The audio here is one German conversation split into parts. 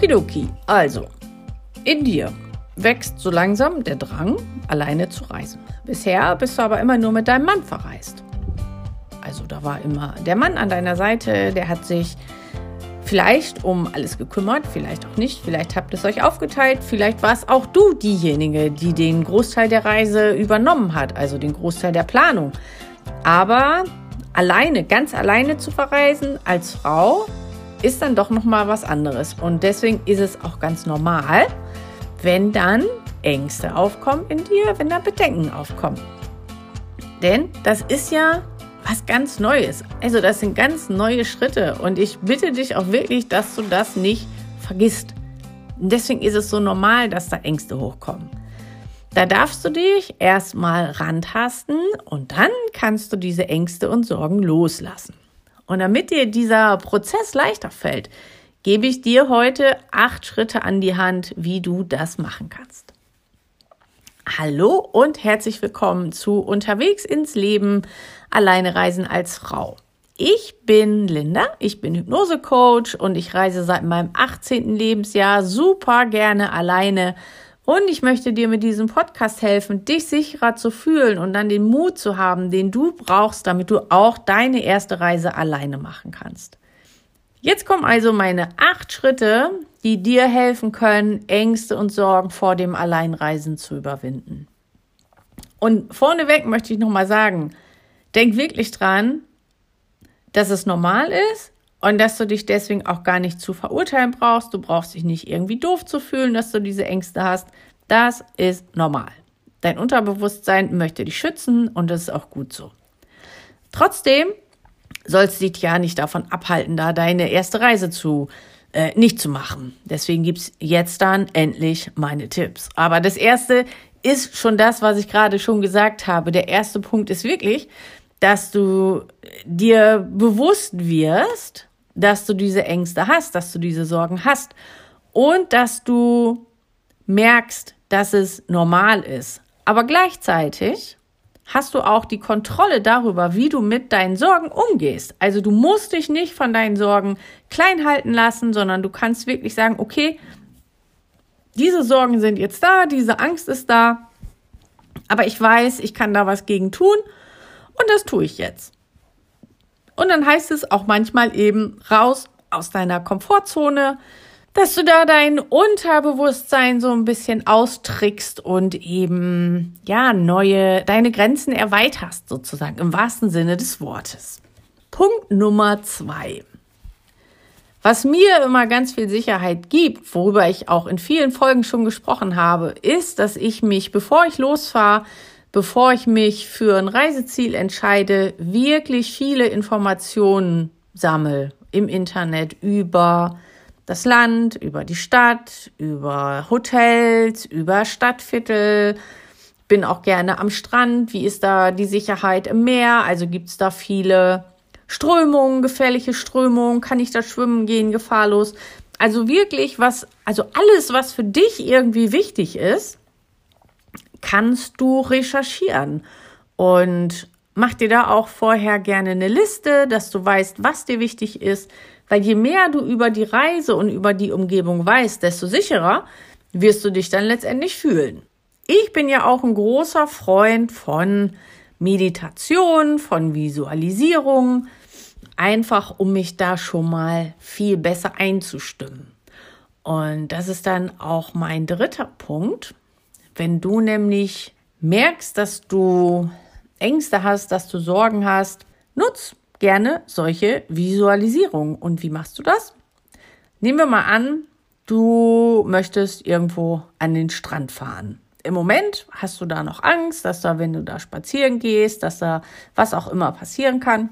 Okidoki, also in dir wächst so langsam der Drang, alleine zu reisen. Bisher bist du aber immer nur mit deinem Mann verreist. Also da war immer der Mann an deiner Seite, der hat sich vielleicht um alles gekümmert, vielleicht auch nicht, vielleicht habt ihr es euch aufgeteilt, vielleicht war es auch du diejenige, die den Großteil der Reise übernommen hat, also den Großteil der Planung. Aber alleine, ganz alleine zu verreisen als Frau ist dann doch noch mal was anderes und deswegen ist es auch ganz normal, wenn dann Ängste aufkommen in dir, wenn da Bedenken aufkommen. Denn das ist ja was ganz Neues. Also das sind ganz neue Schritte und ich bitte dich auch wirklich, dass du das nicht vergisst. Und deswegen ist es so normal, dass da Ängste hochkommen. Da darfst du dich erstmal rantasten und dann kannst du diese Ängste und Sorgen loslassen. Und damit dir dieser Prozess leichter fällt, gebe ich dir heute acht Schritte an die Hand, wie du das machen kannst. Hallo und herzlich willkommen zu Unterwegs ins Leben, alleine reisen als Frau. Ich bin Linda, ich bin Hypnosecoach und ich reise seit meinem 18. Lebensjahr super gerne alleine. Und ich möchte dir mit diesem Podcast helfen, dich sicherer zu fühlen und dann den Mut zu haben, den du brauchst, damit du auch deine erste Reise alleine machen kannst. Jetzt kommen also meine acht Schritte, die dir helfen können, Ängste und Sorgen vor dem Alleinreisen zu überwinden. Und vorneweg möchte ich nochmal sagen, denk wirklich dran, dass es normal ist und dass du dich deswegen auch gar nicht zu verurteilen brauchst. Du brauchst dich nicht irgendwie doof zu fühlen, dass du diese Ängste hast. Das ist normal. Dein Unterbewusstsein möchte dich schützen und das ist auch gut so. Trotzdem sollst dich ja nicht davon abhalten, da deine erste Reise zu äh, nicht zu machen. Deswegen gibt's jetzt dann endlich meine Tipps. Aber das erste ist schon das, was ich gerade schon gesagt habe. Der erste Punkt ist wirklich, dass du dir bewusst wirst, dass du diese Ängste hast, dass du diese Sorgen hast und dass du merkst, dass es normal ist. Aber gleichzeitig hast du auch die Kontrolle darüber, wie du mit deinen Sorgen umgehst. Also du musst dich nicht von deinen Sorgen klein halten lassen, sondern du kannst wirklich sagen, okay, diese Sorgen sind jetzt da, diese Angst ist da, aber ich weiß, ich kann da was gegen tun und das tue ich jetzt. Und dann heißt es auch manchmal eben raus aus deiner Komfortzone, dass du da dein Unterbewusstsein so ein bisschen austrickst und eben, ja, neue, deine Grenzen erweiterst sozusagen im wahrsten Sinne des Wortes. Punkt Nummer zwei. Was mir immer ganz viel Sicherheit gibt, worüber ich auch in vielen Folgen schon gesprochen habe, ist, dass ich mich, bevor ich losfahre, bevor ich mich für ein Reiseziel entscheide, wirklich viele Informationen sammle im Internet über das Land, über die Stadt, über Hotels, über Stadtviertel. Bin auch gerne am Strand. Wie ist da die Sicherheit im Meer? Also gibt es da viele Strömungen, gefährliche Strömungen? Kann ich da schwimmen gehen, gefahrlos? Also wirklich was, also alles, was für dich irgendwie wichtig ist, kannst du recherchieren. Und mach dir da auch vorher gerne eine Liste, dass du weißt, was dir wichtig ist, weil je mehr du über die Reise und über die Umgebung weißt, desto sicherer wirst du dich dann letztendlich fühlen. Ich bin ja auch ein großer Freund von Meditation, von Visualisierung, einfach um mich da schon mal viel besser einzustimmen. Und das ist dann auch mein dritter Punkt. Wenn du nämlich merkst, dass du Ängste hast, dass du Sorgen hast, nutz gerne solche Visualisierungen. Und wie machst du das? Nehmen wir mal an, du möchtest irgendwo an den Strand fahren. Im Moment hast du da noch Angst, dass da, wenn du da spazieren gehst, dass da was auch immer passieren kann.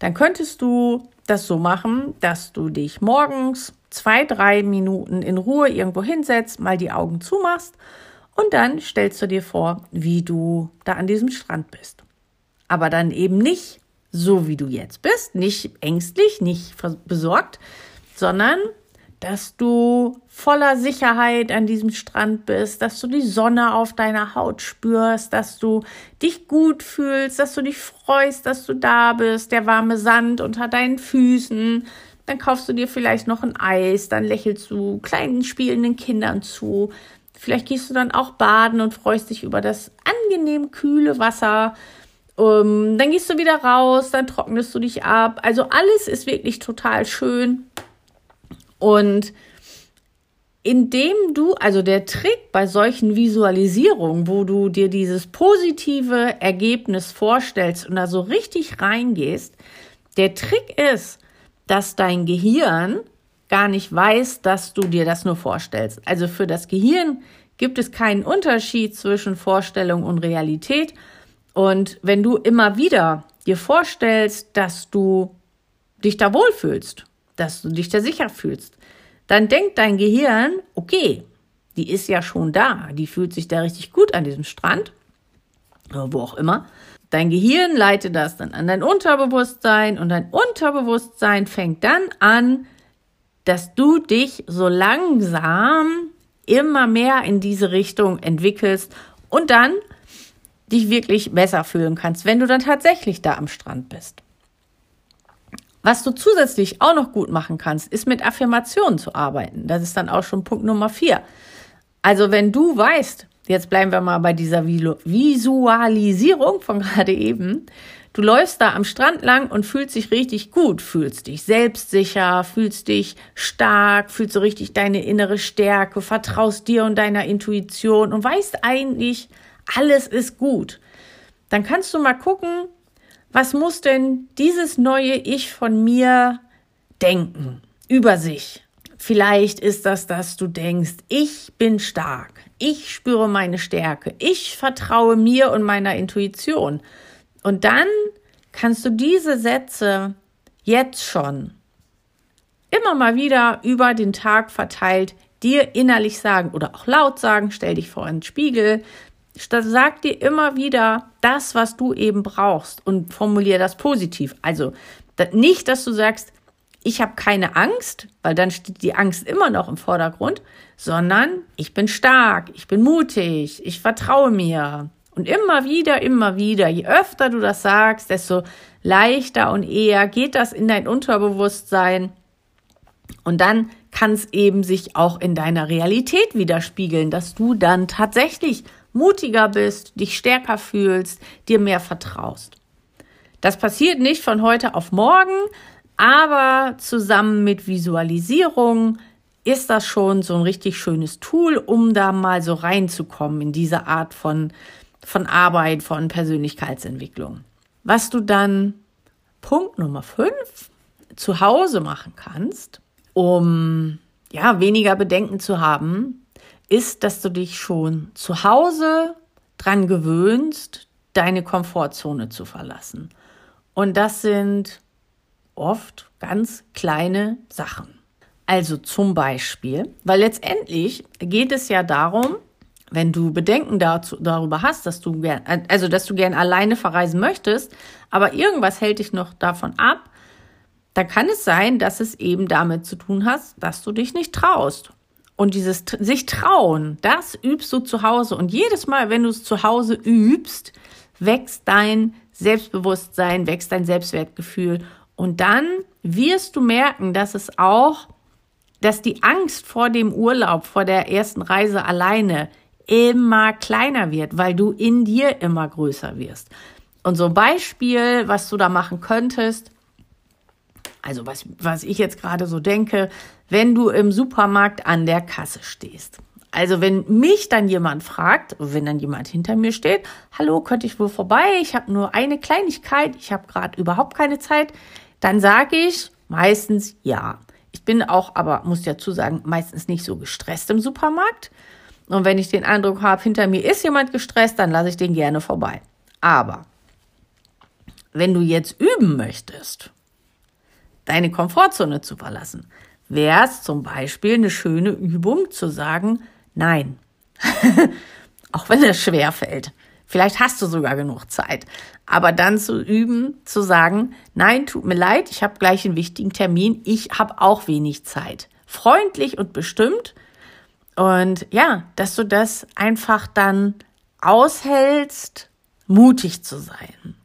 Dann könntest du das so machen, dass du dich morgens zwei, drei Minuten in Ruhe irgendwo hinsetzt, mal die Augen zumachst und dann stellst du dir vor, wie du da an diesem Strand bist. Aber dann eben nicht so, wie du jetzt bist, nicht ängstlich, nicht besorgt, sondern dass du voller Sicherheit an diesem Strand bist, dass du die Sonne auf deiner Haut spürst, dass du dich gut fühlst, dass du dich freust, dass du da bist, der warme Sand unter deinen Füßen, dann kaufst du dir vielleicht noch ein Eis, dann lächelst du kleinen spielenden Kindern zu. Vielleicht gehst du dann auch baden und freust dich über das angenehm kühle Wasser. Ähm, dann gehst du wieder raus, dann trocknest du dich ab. Also alles ist wirklich total schön. Und indem du, also der Trick bei solchen Visualisierungen, wo du dir dieses positive Ergebnis vorstellst und da so richtig reingehst, der Trick ist, dass dein Gehirn gar nicht weiß, dass du dir das nur vorstellst. Also für das Gehirn gibt es keinen Unterschied zwischen Vorstellung und Realität. Und wenn du immer wieder dir vorstellst, dass du dich da wohlfühlst, dass du dich da sicher fühlst, dann denkt dein Gehirn, okay, die ist ja schon da, die fühlt sich da richtig gut an diesem Strand, wo auch immer. Dein Gehirn leitet das dann an dein Unterbewusstsein und dein Unterbewusstsein fängt dann an, dass du dich so langsam immer mehr in diese Richtung entwickelst und dann dich wirklich besser fühlen kannst, wenn du dann tatsächlich da am Strand bist. Was du zusätzlich auch noch gut machen kannst, ist mit Affirmationen zu arbeiten. Das ist dann auch schon Punkt Nummer vier. Also wenn du weißt, jetzt bleiben wir mal bei dieser Visualisierung von gerade eben, du läufst da am Strand lang und fühlst dich richtig gut, fühlst dich selbstsicher, fühlst dich stark, fühlst so richtig deine innere Stärke, vertraust dir und deiner Intuition und weißt eigentlich, alles ist gut. Dann kannst du mal gucken, was muss denn dieses neue Ich von mir denken über sich? Vielleicht ist das, dass du denkst, ich bin stark, ich spüre meine Stärke, ich vertraue mir und meiner Intuition. Und dann kannst du diese Sätze jetzt schon immer mal wieder über den Tag verteilt dir innerlich sagen oder auch laut sagen, stell dich vor einen Spiegel, Sag dir immer wieder das, was du eben brauchst und formulier das positiv. Also nicht, dass du sagst, ich habe keine Angst, weil dann steht die Angst immer noch im Vordergrund, sondern ich bin stark, ich bin mutig, ich vertraue mir. Und immer wieder, immer wieder, je öfter du das sagst, desto leichter und eher geht das in dein Unterbewusstsein. Und dann kann es eben sich auch in deiner Realität widerspiegeln, dass du dann tatsächlich mutiger bist, dich stärker fühlst, dir mehr vertraust. Das passiert nicht von heute auf morgen, aber zusammen mit Visualisierung ist das schon so ein richtig schönes Tool, um da mal so reinzukommen in diese Art von, von Arbeit, von Persönlichkeitsentwicklung. Was du dann Punkt Nummer 5 zu Hause machen kannst, um ja weniger Bedenken zu haben, ist, dass du dich schon zu Hause dran gewöhnst, deine Komfortzone zu verlassen. Und das sind oft ganz kleine Sachen. Also zum Beispiel, weil letztendlich geht es ja darum, wenn du Bedenken dazu, darüber hast, dass du gern, also dass du gern alleine verreisen möchtest, aber irgendwas hält dich noch davon ab, dann kann es sein, dass es eben damit zu tun hast, dass du dich nicht traust und dieses sich trauen, das übst du zu Hause. Und jedes Mal, wenn du es zu Hause übst, wächst dein Selbstbewusstsein, wächst dein Selbstwertgefühl. Und dann wirst du merken, dass es auch, dass die Angst vor dem Urlaub, vor der ersten Reise alleine immer kleiner wird, weil du in dir immer größer wirst. Und so ein Beispiel, was du da machen könntest, also was, was ich jetzt gerade so denke, wenn du im Supermarkt an der Kasse stehst. Also wenn mich dann jemand fragt, wenn dann jemand hinter mir steht, hallo, könnte ich wohl vorbei? Ich habe nur eine Kleinigkeit, ich habe gerade überhaupt keine Zeit, dann sage ich meistens ja. Ich bin auch, aber muss dazu sagen, meistens nicht so gestresst im Supermarkt. Und wenn ich den Eindruck habe, hinter mir ist jemand gestresst, dann lasse ich den gerne vorbei. Aber wenn du jetzt üben möchtest, deine Komfortzone zu verlassen, wäre es zum Beispiel eine schöne Übung zu sagen, nein. Auch wenn es schwer fällt. Vielleicht hast du sogar genug Zeit. Aber dann zu üben, zu sagen, nein, tut mir leid, ich habe gleich einen wichtigen Termin, ich habe auch wenig Zeit. Freundlich und bestimmt. Und ja, dass du das einfach dann aushältst, mutig zu sein.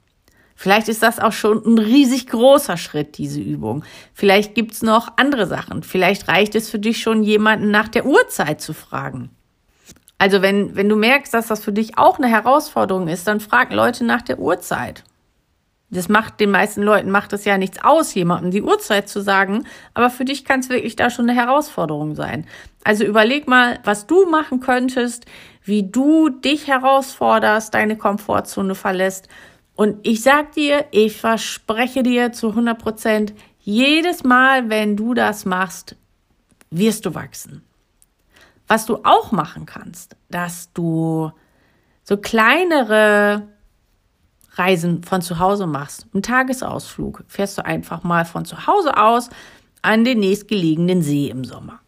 Vielleicht ist das auch schon ein riesig großer Schritt, diese Übung. Vielleicht gibt's noch andere Sachen. Vielleicht reicht es für dich schon, jemanden nach der Uhrzeit zu fragen. Also wenn, wenn du merkst, dass das für dich auch eine Herausforderung ist, dann frag Leute nach der Uhrzeit. Das macht den meisten Leuten macht es ja nichts aus, jemandem die Uhrzeit zu sagen, aber für dich kann es wirklich da schon eine Herausforderung sein. Also überleg mal, was du machen könntest, wie du dich herausforderst, deine Komfortzone verlässt und ich sag dir, ich verspreche dir zu 100 Prozent, jedes Mal, wenn du das machst, wirst du wachsen. Was du auch machen kannst, dass du so kleinere Reisen von zu Hause machst. Ein Tagesausflug fährst du einfach mal von zu Hause aus an den nächstgelegenen See im Sommer.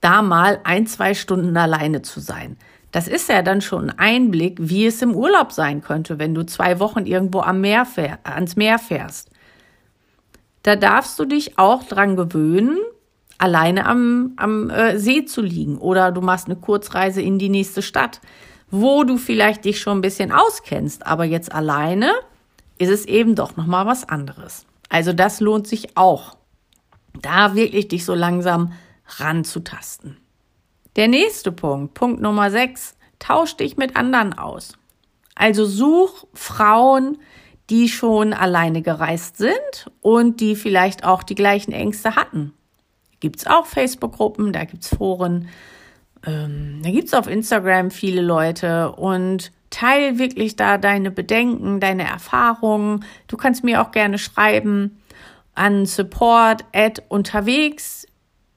Da mal ein, zwei Stunden alleine zu sein. Das ist ja dann schon ein Einblick, wie es im Urlaub sein könnte, wenn du zwei Wochen irgendwo am Meer fähr, ans Meer fährst. Da darfst du dich auch dran gewöhnen, alleine am, am äh, See zu liegen oder du machst eine Kurzreise in die nächste Stadt, wo du vielleicht dich schon ein bisschen auskennst, aber jetzt alleine ist es eben doch noch mal was anderes. Also das lohnt sich auch, da wirklich dich so langsam ranzutasten. Der nächste Punkt, Punkt Nummer 6, tausch dich mit anderen aus. Also such Frauen, die schon alleine gereist sind und die vielleicht auch die gleichen Ängste hatten. Gibt's auch Facebook-Gruppen, da gibt's Foren, ähm, da gibt's auf Instagram viele Leute und teil wirklich da deine Bedenken, deine Erfahrungen. Du kannst mir auch gerne schreiben an support at unterwegs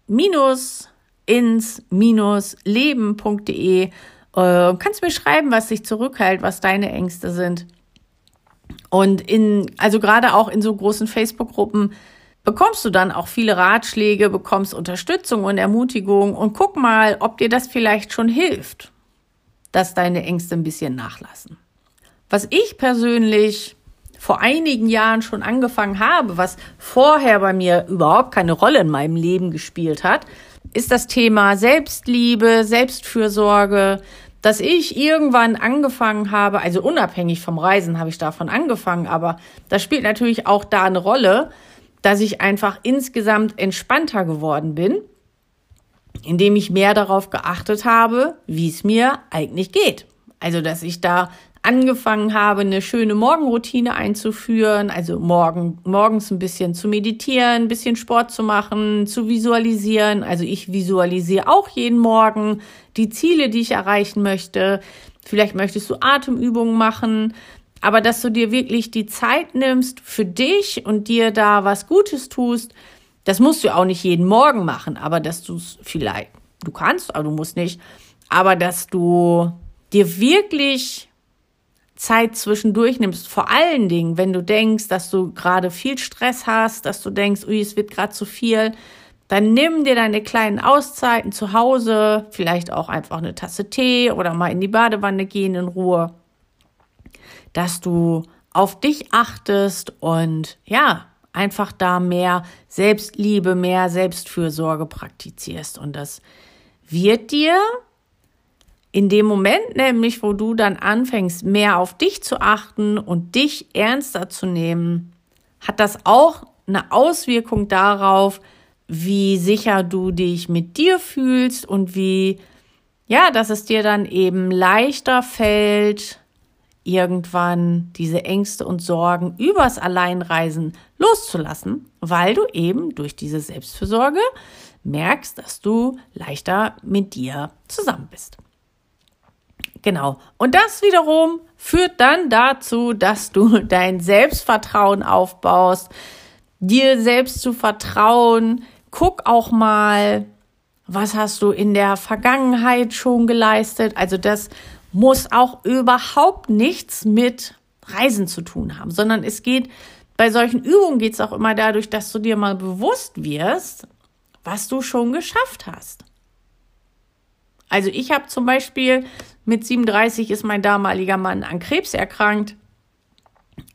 minus ins-leben.de. Äh, kannst mir schreiben, was dich zurückhält, was deine Ängste sind. Und in, also gerade auch in so großen Facebook-Gruppen bekommst du dann auch viele Ratschläge, bekommst Unterstützung und Ermutigung und guck mal, ob dir das vielleicht schon hilft, dass deine Ängste ein bisschen nachlassen. Was ich persönlich vor einigen Jahren schon angefangen habe, was vorher bei mir überhaupt keine Rolle in meinem Leben gespielt hat, ist das Thema Selbstliebe, Selbstfürsorge, dass ich irgendwann angefangen habe, also unabhängig vom Reisen habe ich davon angefangen, aber das spielt natürlich auch da eine Rolle, dass ich einfach insgesamt entspannter geworden bin, indem ich mehr darauf geachtet habe, wie es mir eigentlich geht. Also, dass ich da angefangen habe, eine schöne Morgenroutine einzuführen, also morgen, morgens ein bisschen zu meditieren, ein bisschen Sport zu machen, zu visualisieren. Also ich visualisiere auch jeden Morgen die Ziele, die ich erreichen möchte. Vielleicht möchtest du Atemübungen machen, aber dass du dir wirklich die Zeit nimmst für dich und dir da was Gutes tust, das musst du auch nicht jeden Morgen machen, aber dass du es vielleicht, du kannst, aber du musst nicht, aber dass du dir wirklich Zeit zwischendurch nimmst, vor allen Dingen, wenn du denkst, dass du gerade viel Stress hast, dass du denkst, ui, es wird gerade zu viel, dann nimm dir deine kleinen Auszeiten zu Hause, vielleicht auch einfach eine Tasse Tee oder mal in die Badewanne gehen in Ruhe, dass du auf dich achtest und ja, einfach da mehr Selbstliebe, mehr Selbstfürsorge praktizierst. Und das wird dir in dem Moment nämlich, wo du dann anfängst, mehr auf dich zu achten und dich ernster zu nehmen, hat das auch eine Auswirkung darauf, wie sicher du dich mit dir fühlst und wie, ja, dass es dir dann eben leichter fällt, irgendwann diese Ängste und Sorgen übers Alleinreisen loszulassen, weil du eben durch diese Selbstfürsorge merkst, dass du leichter mit dir zusammen bist. Genau. Und das wiederum führt dann dazu, dass du dein Selbstvertrauen aufbaust, dir selbst zu vertrauen. Guck auch mal, was hast du in der Vergangenheit schon geleistet. Also das muss auch überhaupt nichts mit Reisen zu tun haben, sondern es geht, bei solchen Übungen geht es auch immer dadurch, dass du dir mal bewusst wirst, was du schon geschafft hast. Also ich habe zum Beispiel mit 37 ist mein damaliger Mann an Krebs erkrankt,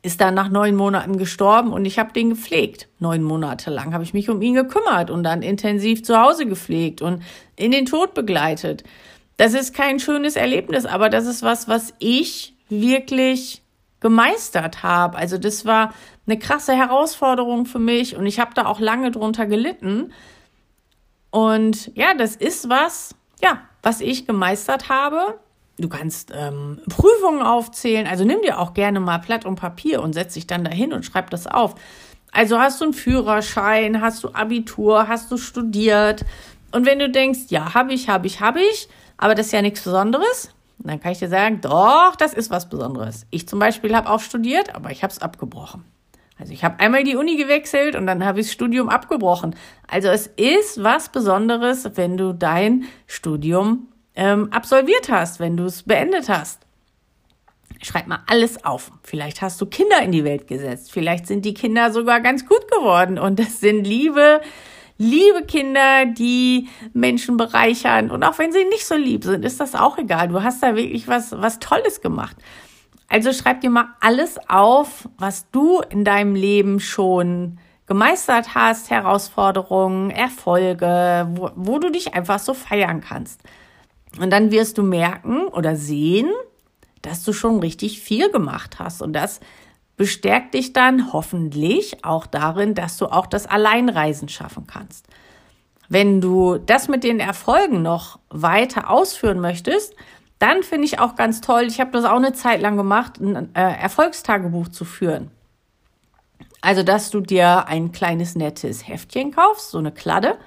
ist dann nach neun Monaten gestorben und ich habe den gepflegt. Neun Monate lang habe ich mich um ihn gekümmert und dann intensiv zu Hause gepflegt und in den Tod begleitet. Das ist kein schönes Erlebnis, aber das ist was, was ich wirklich gemeistert habe. Also das war eine krasse Herausforderung für mich und ich habe da auch lange drunter gelitten. Und ja, das ist was, ja, was ich gemeistert habe. Du kannst ähm, Prüfungen aufzählen. Also nimm dir auch gerne mal Blatt und Papier und setz dich dann dahin und schreib das auf. Also hast du einen Führerschein, hast du Abitur, hast du studiert. Und wenn du denkst, ja, habe ich, habe ich, habe ich, aber das ist ja nichts Besonderes, dann kann ich dir sagen, doch, das ist was Besonderes. Ich zum Beispiel habe auch studiert, aber ich habe es abgebrochen. Also ich habe einmal die Uni gewechselt und dann habe ich das Studium abgebrochen. Also es ist was Besonderes, wenn du dein Studium ähm, absolviert hast, wenn du es beendet hast. Schreib mal alles auf. Vielleicht hast du Kinder in die Welt gesetzt. Vielleicht sind die Kinder sogar ganz gut geworden und das sind liebe, liebe Kinder, die Menschen bereichern. Und auch wenn sie nicht so lieb sind, ist das auch egal. Du hast da wirklich was, was Tolles gemacht. Also schreib dir mal alles auf, was du in deinem Leben schon gemeistert hast, Herausforderungen, Erfolge, wo, wo du dich einfach so feiern kannst. Und dann wirst du merken oder sehen, dass du schon richtig viel gemacht hast. Und das bestärkt dich dann hoffentlich auch darin, dass du auch das Alleinreisen schaffen kannst. Wenn du das mit den Erfolgen noch weiter ausführen möchtest, dann finde ich auch ganz toll, ich habe das auch eine Zeit lang gemacht, ein äh, Erfolgstagebuch zu führen. Also, dass du dir ein kleines nettes Heftchen kaufst, so eine Kladde,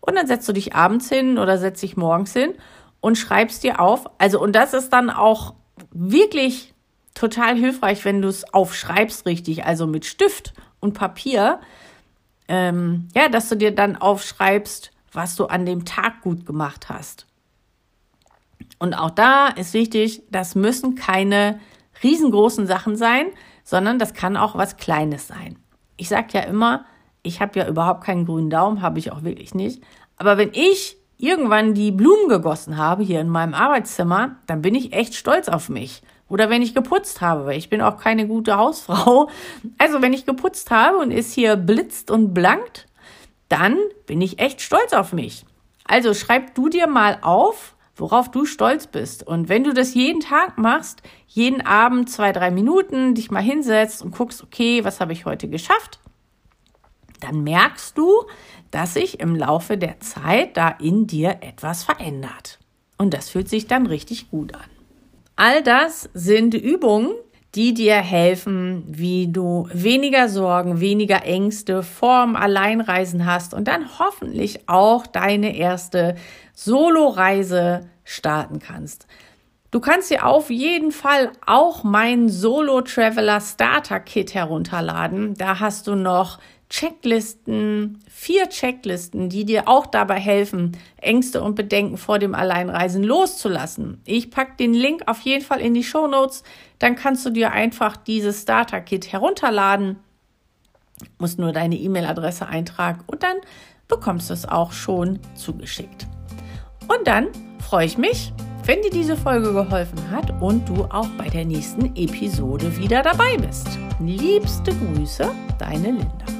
und dann setzt du dich abends hin oder setzt dich morgens hin und schreibst dir auf. Also, und das ist dann auch wirklich total hilfreich, wenn du es aufschreibst richtig, also mit Stift und Papier. Ähm, ja, dass du dir dann aufschreibst, was du an dem Tag gut gemacht hast. Und auch da ist wichtig, das müssen keine riesengroßen Sachen sein, sondern das kann auch was Kleines sein. Ich sage ja immer, ich habe ja überhaupt keinen grünen Daumen, habe ich auch wirklich nicht. Aber wenn ich irgendwann die Blumen gegossen habe hier in meinem Arbeitszimmer, dann bin ich echt stolz auf mich. Oder wenn ich geputzt habe, weil ich bin auch keine gute Hausfrau. Also wenn ich geputzt habe und es hier blitzt und blankt, dann bin ich echt stolz auf mich. Also schreib du dir mal auf, worauf du stolz bist. Und wenn du das jeden Tag machst, jeden Abend zwei, drei Minuten dich mal hinsetzt und guckst, okay, was habe ich heute geschafft, dann merkst du, dass sich im Laufe der Zeit da in dir etwas verändert. Und das fühlt sich dann richtig gut an. All das sind Übungen, die dir helfen, wie du weniger Sorgen, weniger Ängste vorm Alleinreisen hast und dann hoffentlich auch deine erste Solo-Reise starten kannst. Du kannst dir auf jeden Fall auch mein Solo Traveler Starter Kit herunterladen. Da hast du noch Checklisten, vier Checklisten, die dir auch dabei helfen, Ängste und Bedenken vor dem Alleinreisen loszulassen. Ich pack den Link auf jeden Fall in die Show Notes. Dann kannst du dir einfach dieses Starter Kit herunterladen, musst nur deine E-Mail-Adresse eintragen und dann bekommst du es auch schon zugeschickt. Und dann freue ich mich, wenn dir diese Folge geholfen hat und du auch bei der nächsten Episode wieder dabei bist. Liebste Grüße, deine Linda.